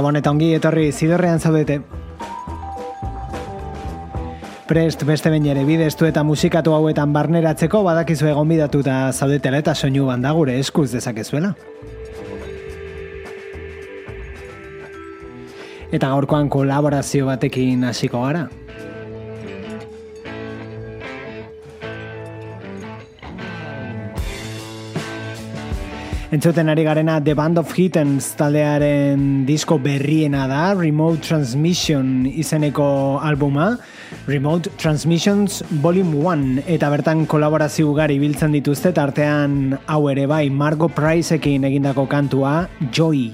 Gabon eta ongi etorri zidorrean zaudete. Prest beste bain ere bidestu eta musikatu hauetan barneratzeko badakizu egon bidatu eta zaudetela eta soinu banda gure eskuz dezakezuela. Eta gaurkoan kolaborazio batekin hasiko gara. Entzuten ari garena The Band of Hittens taldearen disko berriena da, Remote Transmission izeneko albuma, Remote Transmissions Volume 1, eta bertan kolaborazio ugari biltzen dituzte, artean hau ere bai Margo Priceekin egindako kantua, Joy.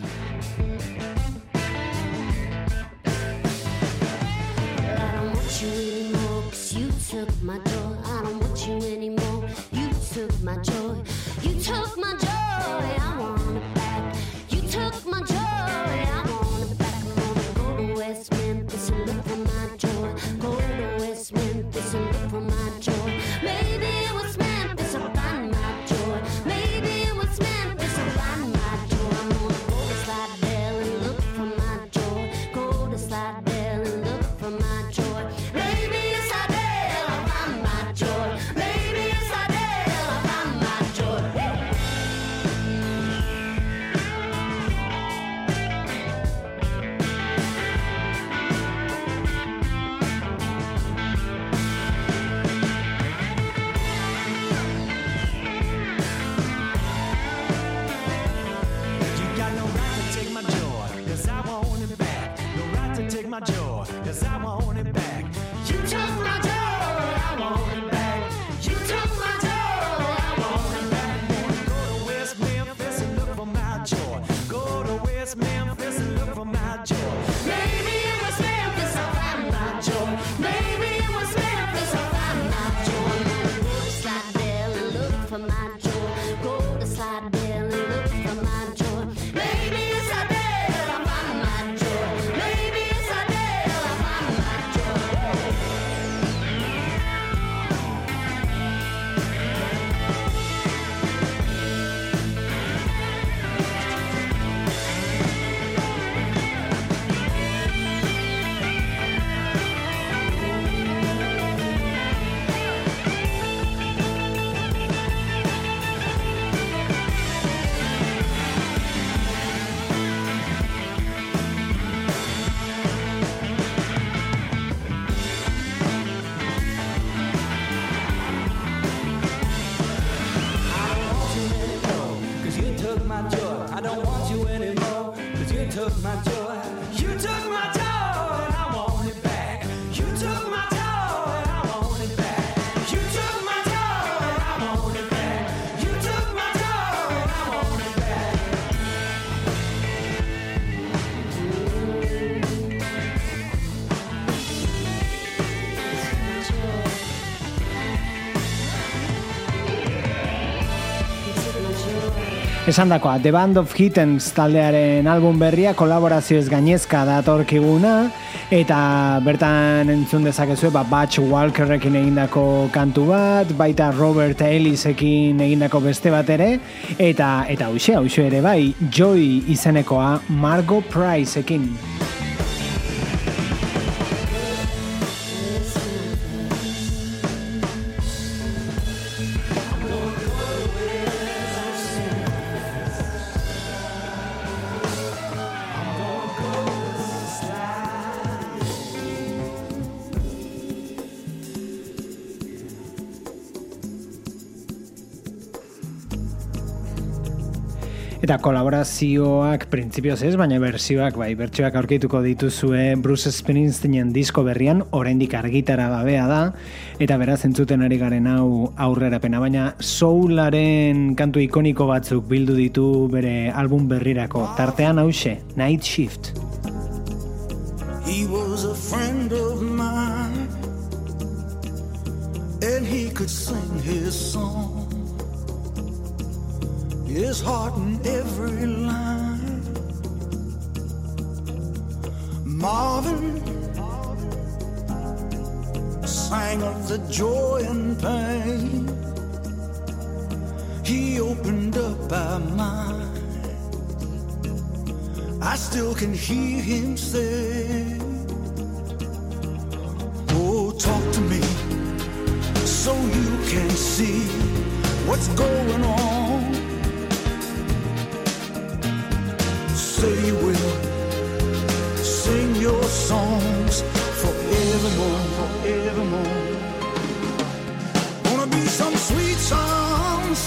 Esan dakoa, The Band of Hittens taldearen album berria kolaborazio ez gainezka datorkiguna eta bertan entzun dezakezu ba, Batch Walkerrekin egindako kantu bat, baita Robert Ellisekin egindako beste bat ere eta eta hoxe, hoxe ere bai Joy izenekoa Margo Priceekin. Eta kolaborazioak printzipioz ez, baina bersioak, bai, bertsioak aurkituko dituzue Bruce Springsteenen disko berrian, oraindik argitara gabea da, eta beraz entzuten ari garen hau aurrera pena, baina soularen kantu ikoniko batzuk bildu ditu bere album berrirako, tartean hause, Night Shift. He was a friend of mine And he could sing his song his heart in every line. Marvin sang of the joy and pain. He opened up our mind. I still can hear him say, Oh, talk to me so you can see what's going on. Say you will sing your songs forevermore, forevermore. Gonna be some sweet songs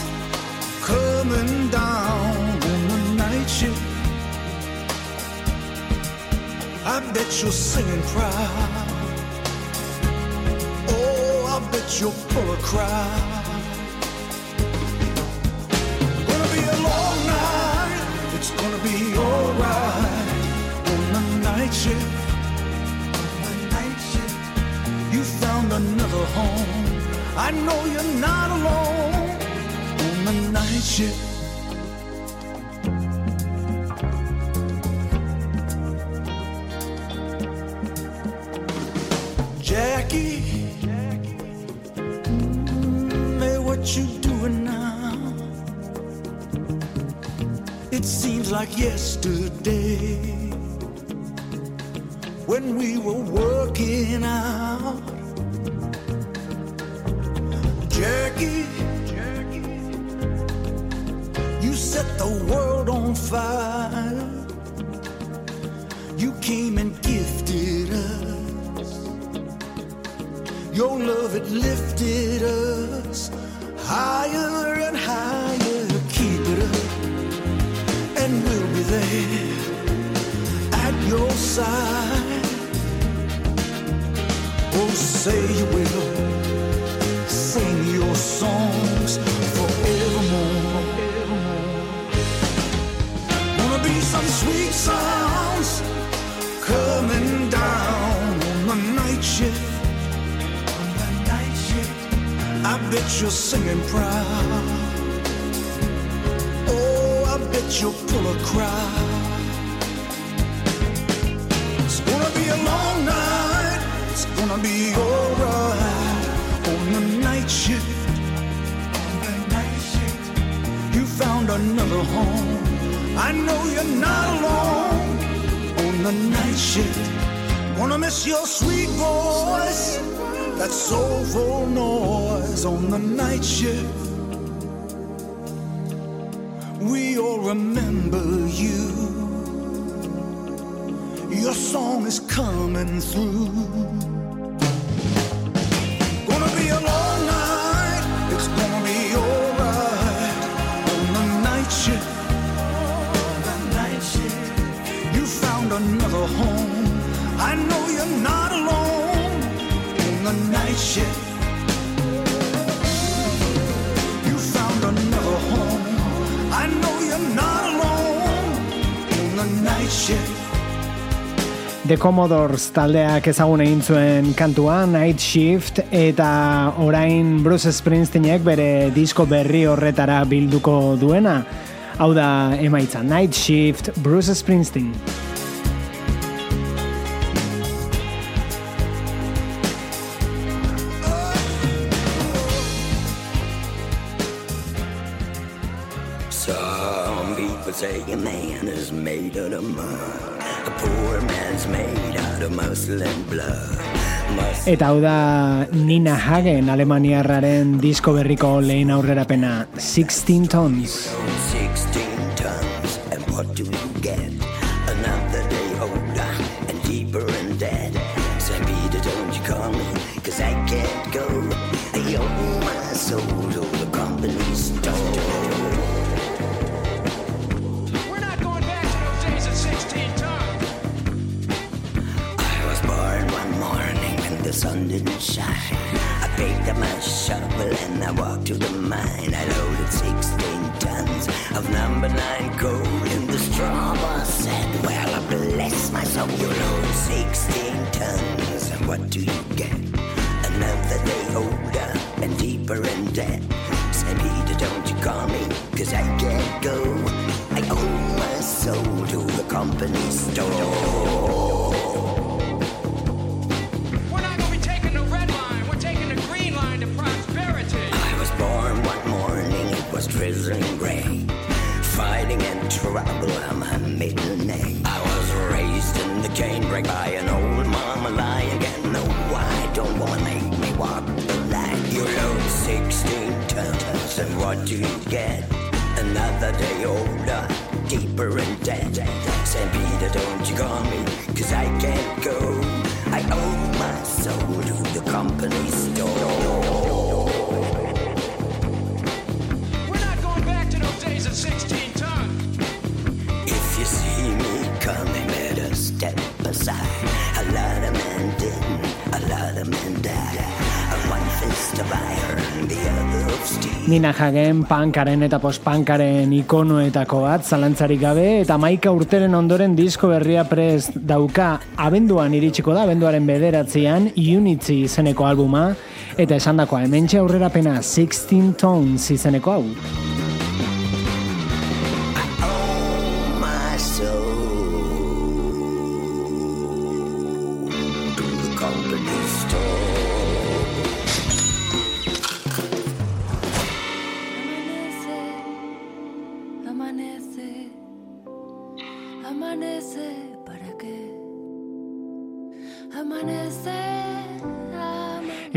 coming down on the night shift. I bet you're singing proud. Oh, I bet you're full of cry. I know you're not alone on the night shift. Jackie, what you doing now? It seems like yesterday when we were working out. Jackie, you set the world on fire. You came and gifted us. Your love, it lifted us higher and higher. Keep it up and we'll be there at your side. Oh, say you will bet you're singing proud Oh, I bet you'll pull a crowd. It's gonna be a long night. It's gonna be alright on the night shift. On the night shift, you found another home. I know you're not alone on the night shift. Wanna miss your sweet voice, that soulful noise on the night shift we all remember you. Your song is coming through. Gonna be a long night, it's gonna be alright. On the night shift, on the night shift, you found another home. I know you're not. On the night shift. The Commodores taldeak ezagun egin zuen kantua Night Shift eta orain Bruce Springsteenek bere disko berri horretara bilduko duena. Hau da emaitza Night Shift Bruce Springsteen. Eta hau da Nina Hagen Alemaniarraren disko berriko lehen aurrerapena 16 tons. 16 tons and what do I walked to the mine. I loaded 16 tons of number nine coal in the straw. Said, Well, I bless my soul, you load 16 tons. And what do you get? Another day older and deeper in debt. Said Peter, don't you call me, cause I can't go. I owe my soul to the company store. dead. St. Peter, don't you call me, cause I can't go. I owe my soul to the company store. If you see me coming, better step aside. A lot of men did, a lot of men died. A one fist of iron. Nina Hagen pankaren eta postpankaren ikonoetako bat, zalantzarik gabe, eta maika urteren ondoren disko berria prez dauka abenduan iritsiko da, abenduaren bederatzean, Unity izeneko albuma, eta esan dakoa, hemen aurrera pena 16 Tones izeneko hau.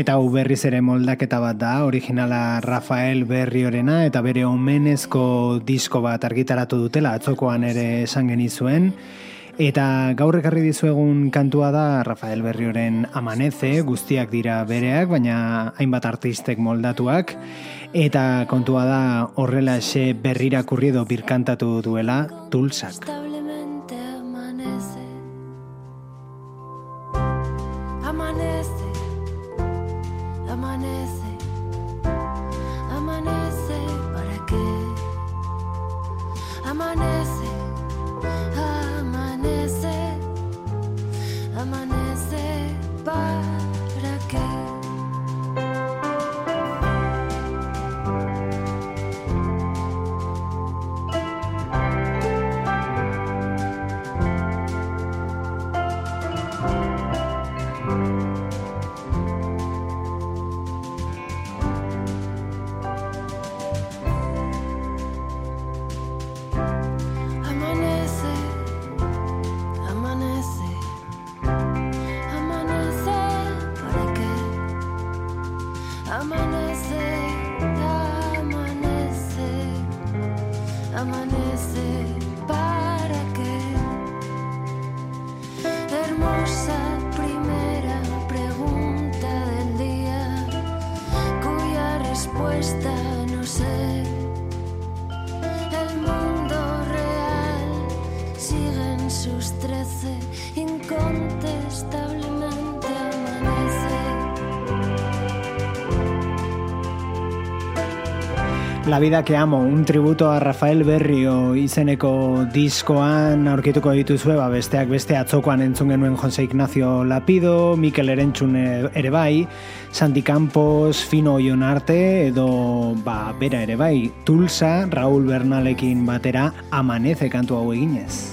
Eta hau berriz ere moldaketa bat da, originala Rafael Berriorena eta bere omenezko disko bat argitaratu dutela atzokoan ere esan genizuen. Eta gaur ekarri dizuegun kantua da Rafael Berrioren amaneze, guztiak dira bereak, baina hainbat artistek moldatuak. Eta kontua da horrela xe berrira kurriedo birkantatu duela tulsak. La vida que amo, un tributo a Rafael Berrio izeneko diskoan aurkituko dituzue, ba, besteak beste atzokoan entzun genuen Jose Ignacio Lapido, Mikel Erentzun ere bai, Santi Campos, Fino Ionarte, edo ba, bera ere bai, Tulsa, Raúl Bernalekin batera, amaneze kantu hau eginez.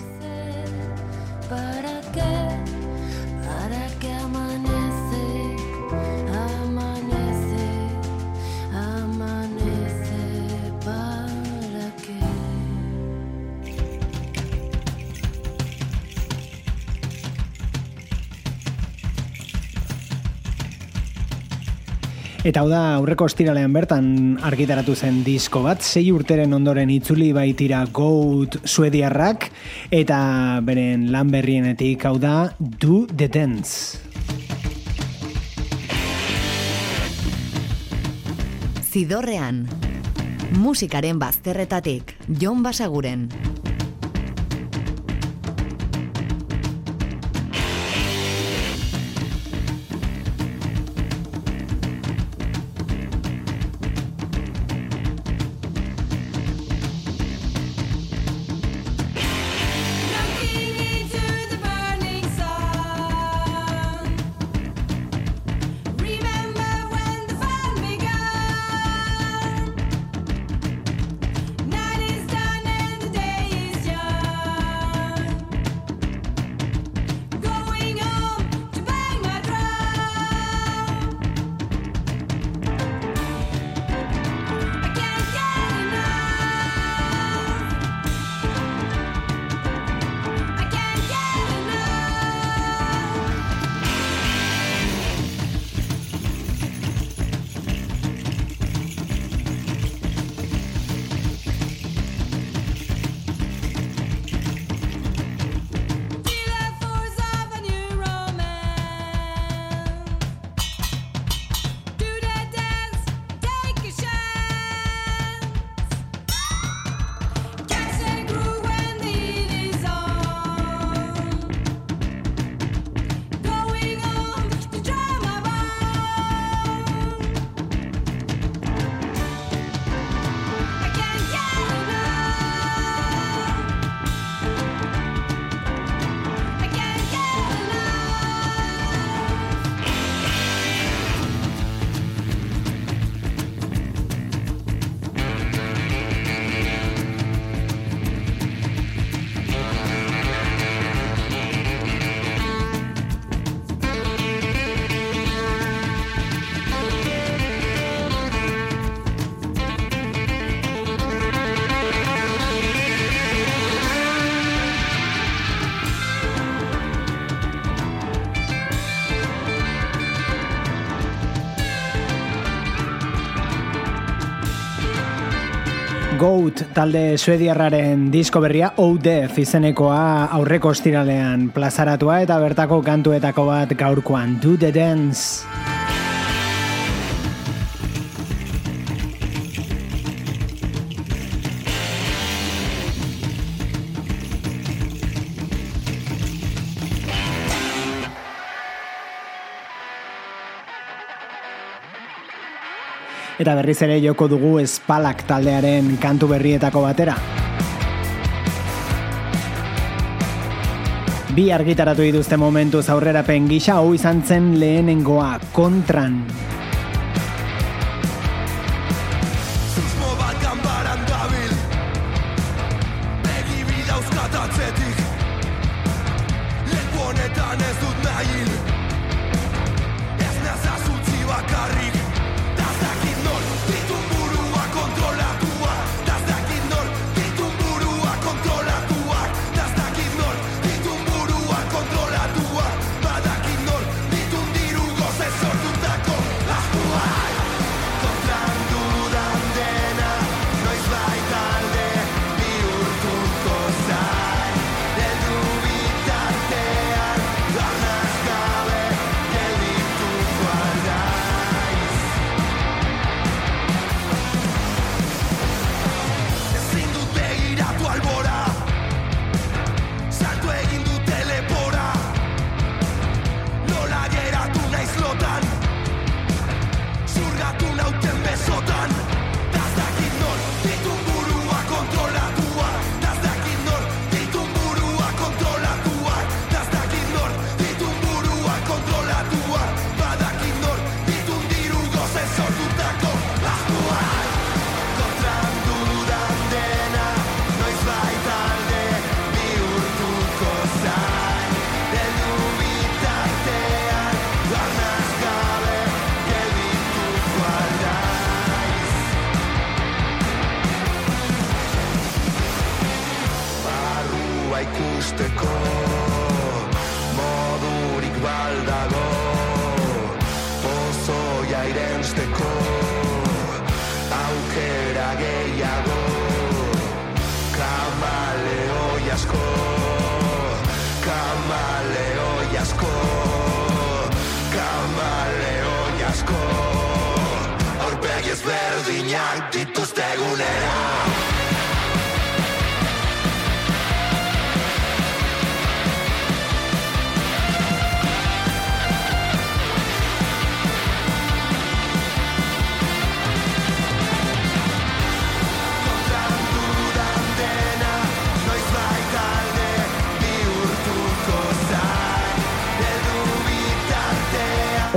Eta hau da aurreko estiralean bertan argitaratu zen disko bat, sei urteren ondoren itzuli baitira Goat Suediarrak, eta beren lan berrienetik hau da Do the Dance. Zidorrean, musikaren bazterretatik, Jon Basaguren. Goat talde suediarraren disko berria Death izenekoa aurreko ostiralean plazaratua eta bertako kantuetako bat gaurkoan Do the Dance. Eta berriz ere joko dugu espalak taldearen kantu berrietako batera. Bi argitaratu dituzte momentu aurrerapen gisa hau izan zen lehenengoa kontran.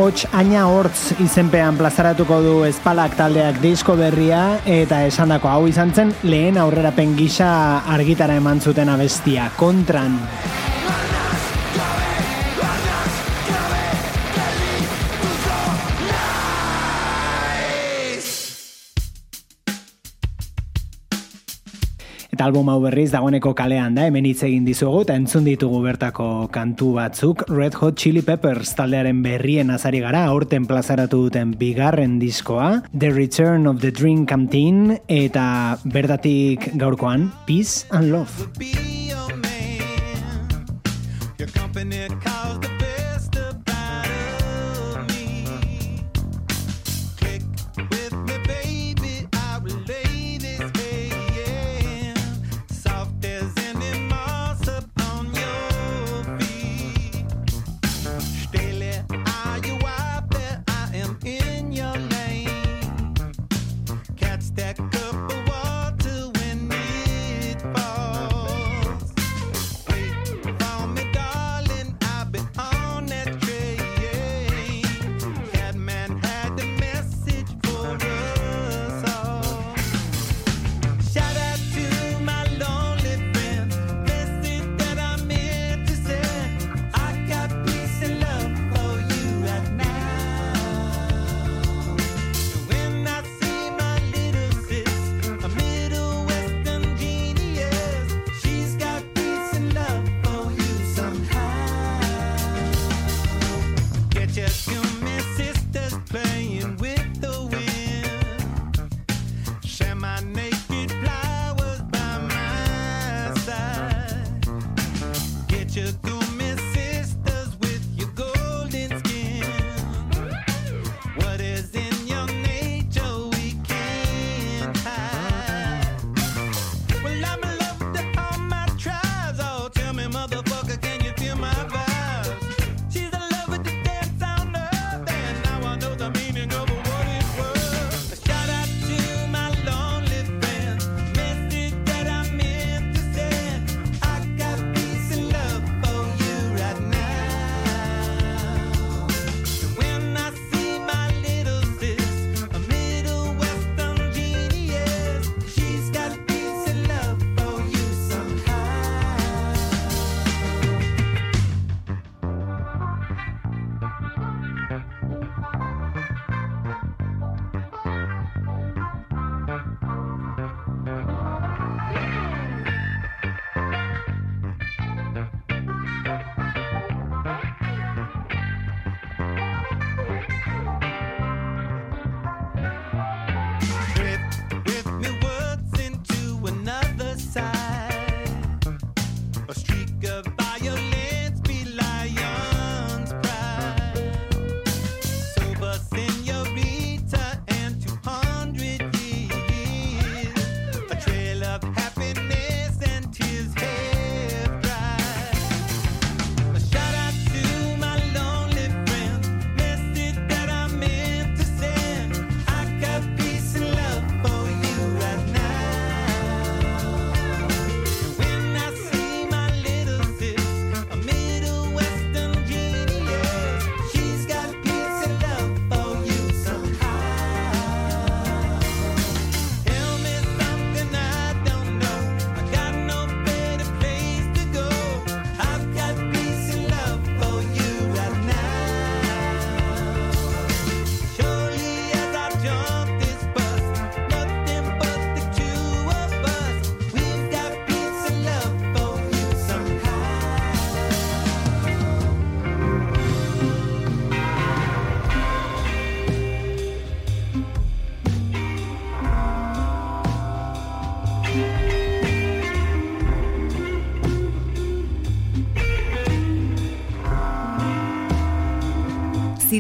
Hots aina hortz izenpean plazaratuko du espalak taldeak disko berria eta esandako hau izan zen lehen aurrerapen gisa argitara eman zuten abestia kontran. Album hau berriz dagoeneko kalean da, hemen hitz egin dizugu eta entzun ditugu bertako kantu batzuk. Red Hot Chili Peppers taldearen berrien azari gara, aurten plazaratu duten bigarren diskoa, The Return of the Dream Canteen eta bertatik gaurkoan Peace and Love.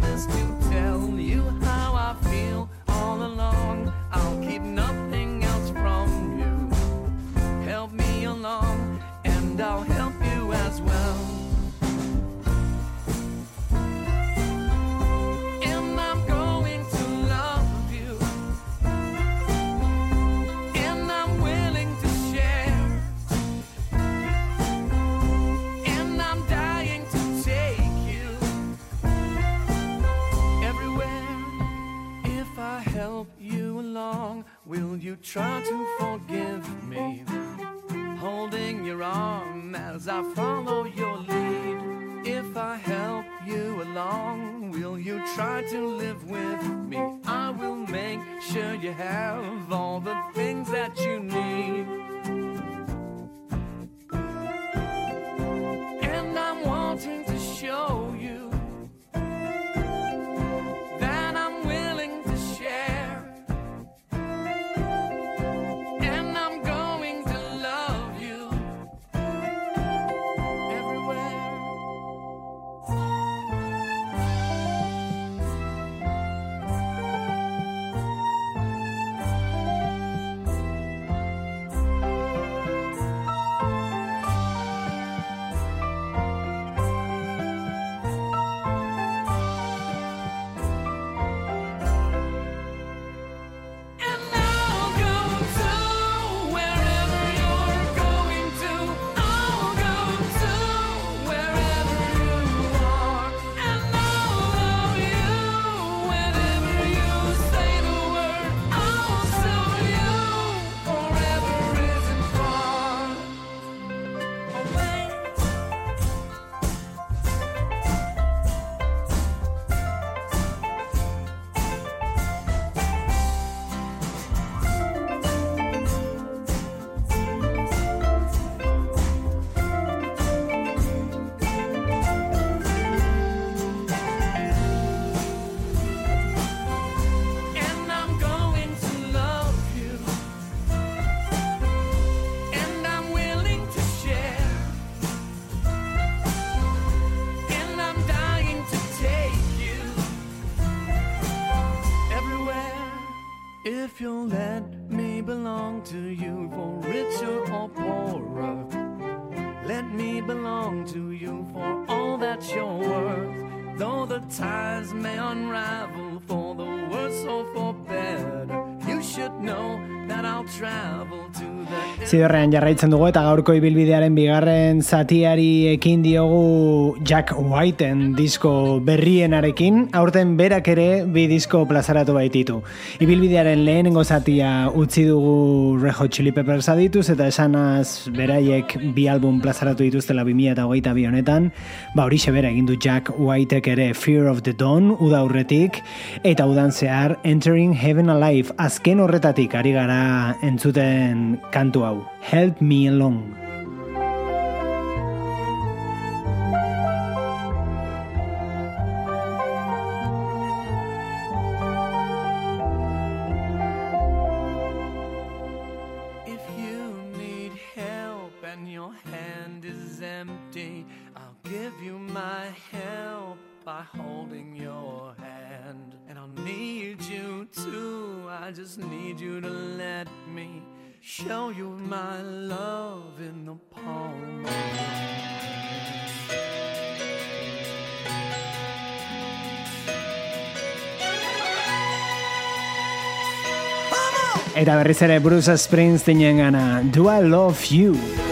promise to tell you how I feel all along. I'll keep nothing else from you. Help me along, and I'll help you as well. Will you try to forgive me? Holding your arm as I follow your lead. If I help you along, will you try to live with me? I will make sure you have all the things that you need. Zidorrean jarraitzen dugu eta gaurko ibilbidearen bigarren zatiari ekin diogu Jack Whiteen disko berrienarekin, aurten berak ere bi disko plazaratu baititu. Ibilbidearen lehenengo zatia utzi dugu Rejo Chili Peppers adituz eta esanaz beraiek bi album plazaratu dituztela 2000 eta hogeita bi honetan, ba hori bera egin du Jack Whiteek ere Fear of the Dawn uda urretik eta udan zehar Entering Heaven Alive azken horretatik ari gara entzuten kantu hau. Help Me Along. Berriz ere Bruce Springsteen gana I Love You?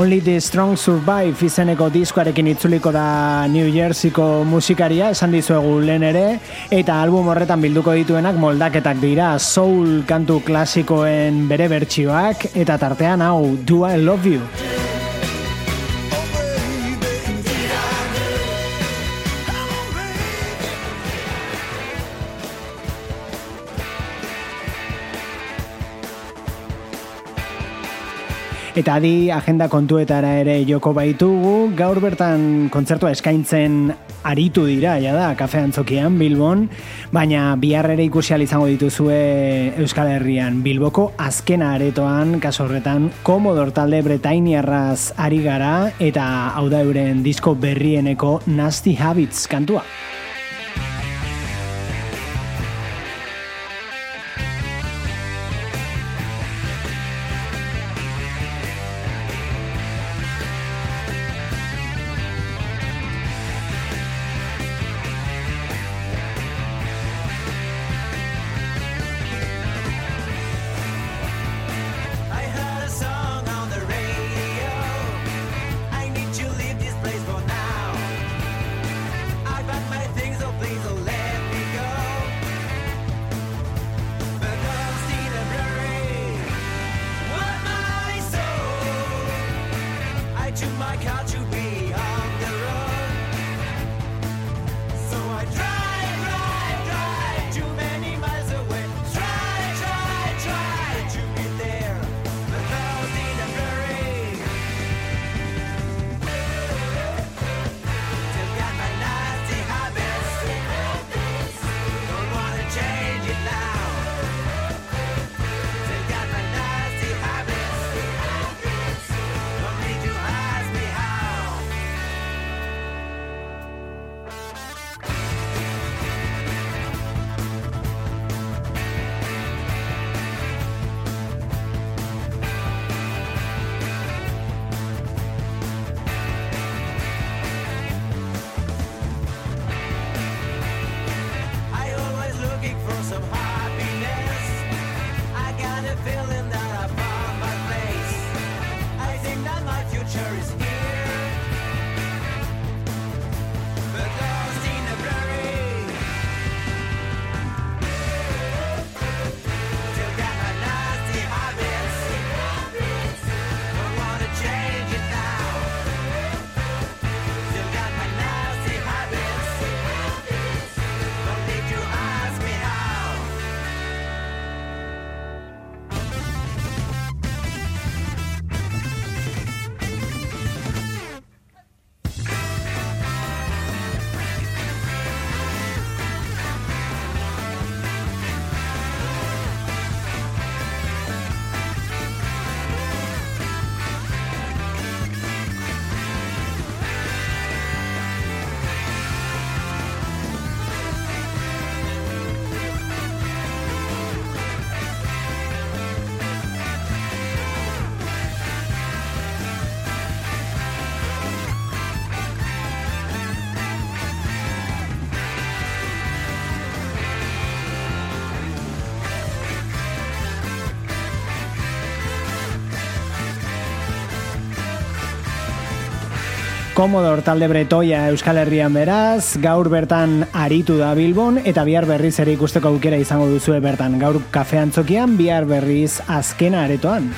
Only the Strong Survive izeneko diskoarekin itzuliko da New Jerseyko musikaria, esan dizuegu lehen ere, eta album horretan bilduko dituenak moldaketak dira soul kantu klasikoen bere bertsioak, eta tartean hau Do I Love You? Eta adi agenda kontuetara ere joko baitugu, gaur bertan kontzertua eskaintzen aritu dira, ja da, kafe antzokian, Bilbon, baina biharrere ikusi izango dituzue Euskal Herrian. Bilboko azkena aretoan, kaso horretan, komodor talde bretainiarraz ari gara, eta hau da euren disko berrieneko Nasty Habits kantua. Commodore talde bretoia Euskal Herrian beraz, gaur bertan aritu da Bilbon, eta bihar berriz ere ikusteko aukera izango duzue bertan, gaur kafean txokian, bihar berriz azkena aretoan.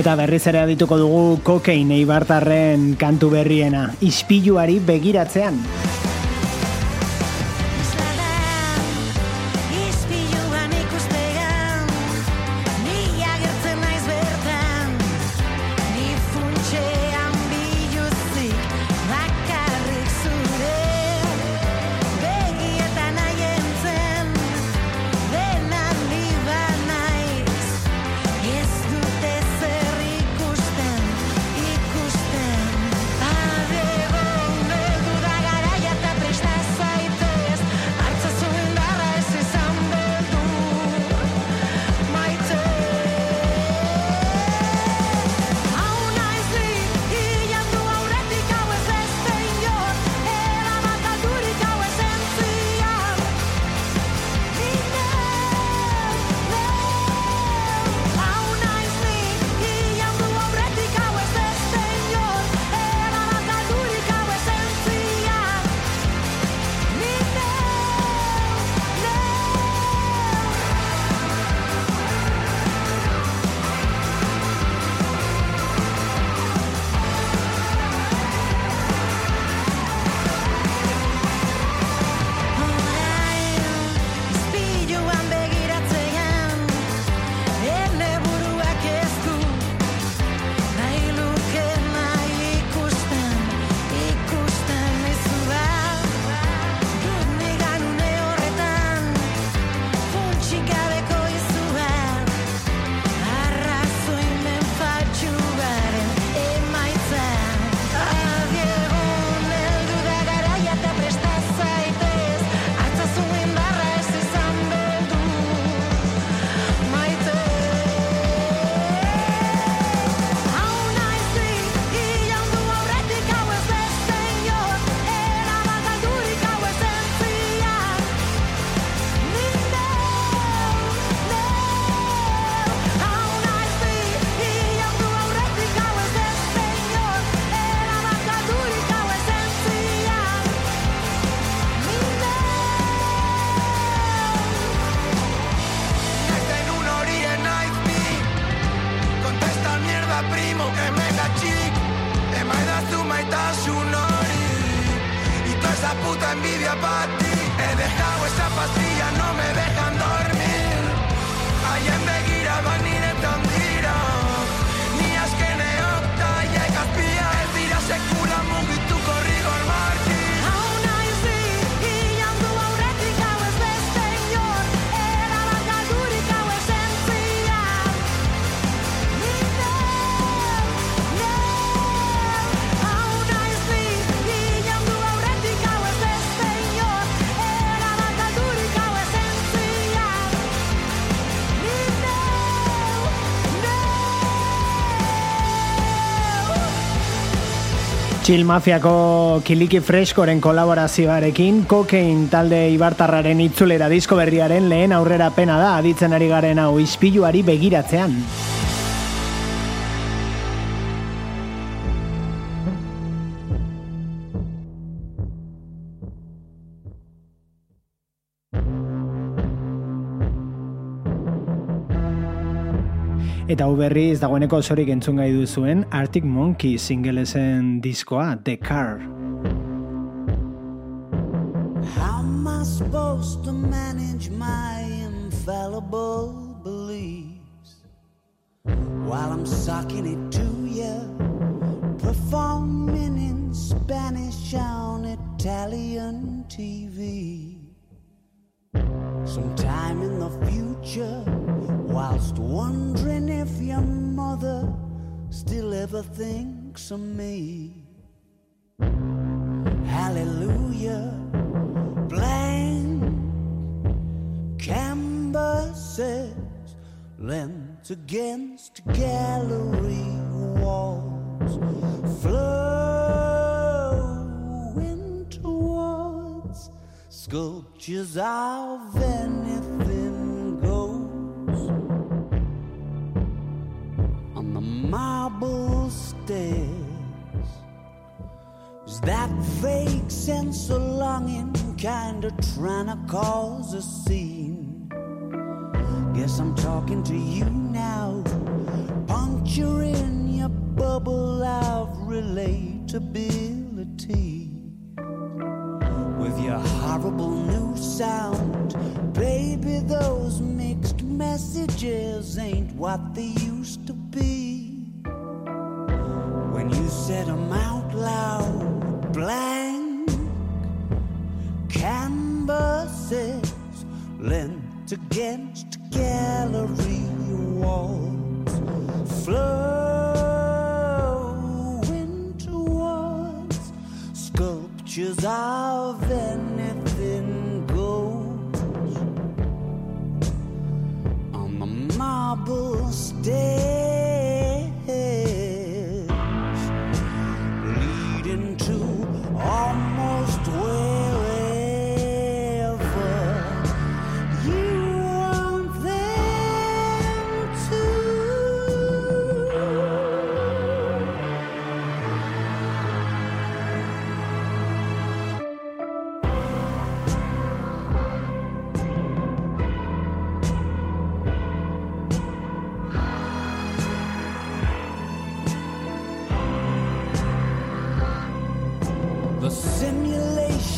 Eta berriz ere adituko dugu kokein eibartarren kantu berriena, ispiluari begiratzen. Chill Mafiako Kiliki Freskoren kolaborazioarekin Kokain talde Ibartarraren itzulera disko berriaren lehen aurrera pena da aditzen ari garen hau ispiluari begiratzean. Eta hau berriz dagoeneko zorik entzun gai duzuen Arctic Monkey singlesen diskoa, The Car. How am I supposed to manage my infallible beliefs While I'm sucking it to you Performing in Spanish on Italian TV Sometime in the future whilst wondering if your mother still ever thinks of me. Hallelujah, blank canvases lent against gallery walls, flowing sculptures of anything goes on the marble stairs. Is that vague sense of longing kinda trying to cause a scene? Guess I'm talking to you now, puncturing your bubble of relatability. Your horrible new sound, baby, those mixed messages ain't what they used to be. When you said them out loud, blank canvases lent against gallery walls, flowing towards sculptures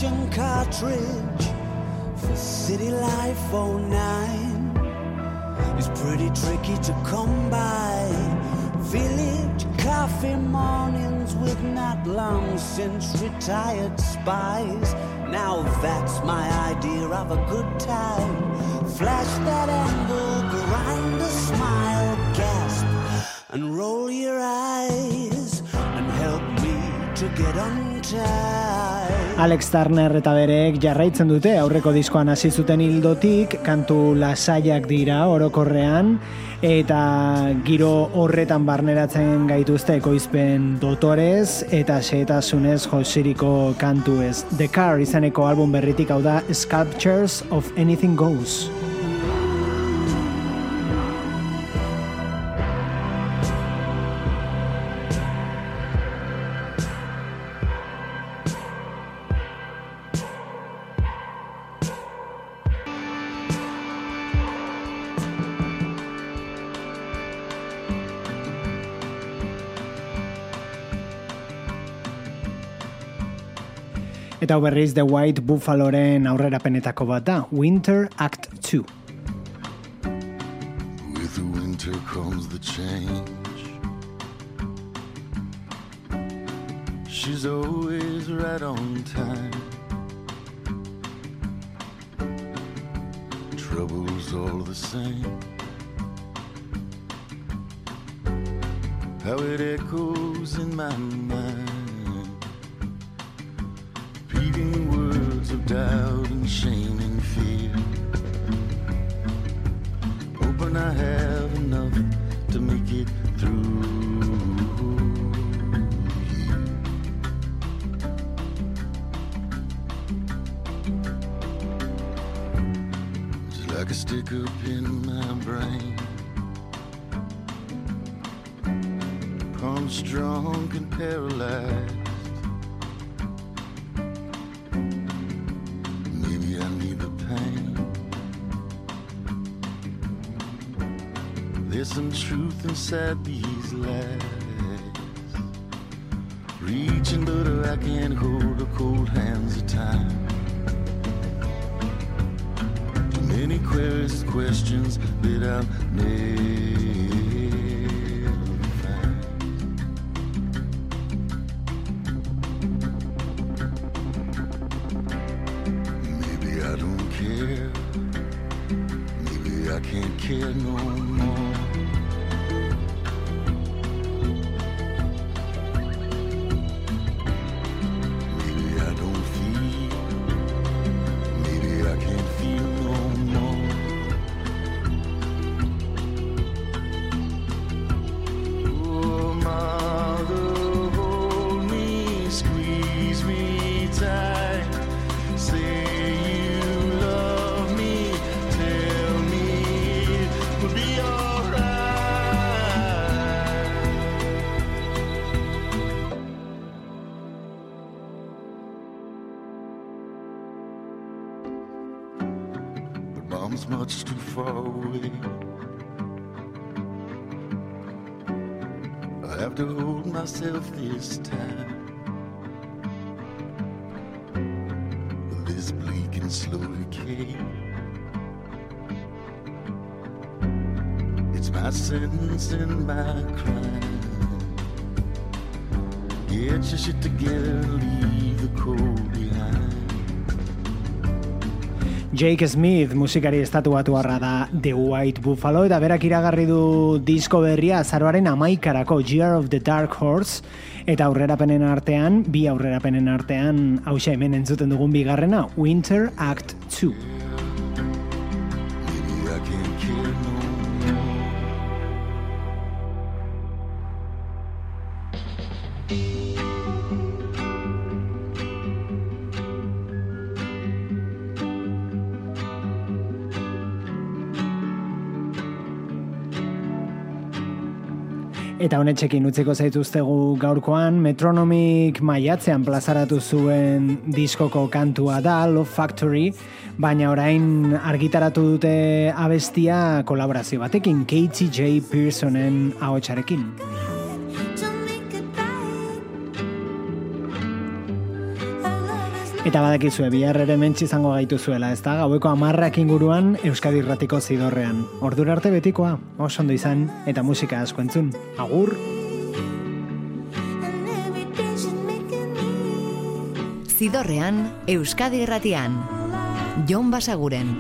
simulation cartridge for City Life 09 is pretty tricky to come by. Village coffee mornings with not long since retired spies. Now that's my idea of a good time. Flash that angle, grind a smile, gasp, and roll your eyes and help me to get untied. Alex Turner eta bereek jarraitzen dute aurreko diskoan hasi zuten hildotik, kantu lasaiak dira orokorrean eta giro horretan barneratzen gaituzte ekoizpen dotorez eta xehetasunez josiriko kantu ez. The Car izeneko album berritik hau da Sculptures of Anything Goes. Eta berriz The White Buffaloren aurrerapenetako bat da, Winter Act 2. With the winter comes the change. She's always right on time. Trouble's all the same. How it echoes in my mind. Truth inside these lies. Reaching, but I can't hold the cold hands of time. Too many queries, questions that I'll never this time. This bleak and slow decay. It's my sentence and my crime. Get your shit together, leave the cold behind. Jake Smith musikari estatuatu harra da The White Buffalo eta berak iragarri du disko berria azaroaren amaikarako Year of the Dark Horse Eta aurrerapenen artean, bi aurrerapenen artean, hause hemen entzuten dugun bigarrena, Winter Act 2. Eta honetxekin utziko zaituztegu gaurkoan, metronomik maiatzean plazaratu zuen diskoko kantua da, Love Factory, baina orain argitaratu dute abestia kolaborazio batekin, Katie J. Pearsonen ahotsarekin. Eta badakizue, bihar ere mentxi izango gaituzuela, ez da? Gaueko amarrak inguruan Euskadi Irratiko zidorrean. Ordura arte betikoa, oso ondo izan, eta musika asko entzun. Agur! Zidorrean, Euskadi Irratian. Jon Basaguren.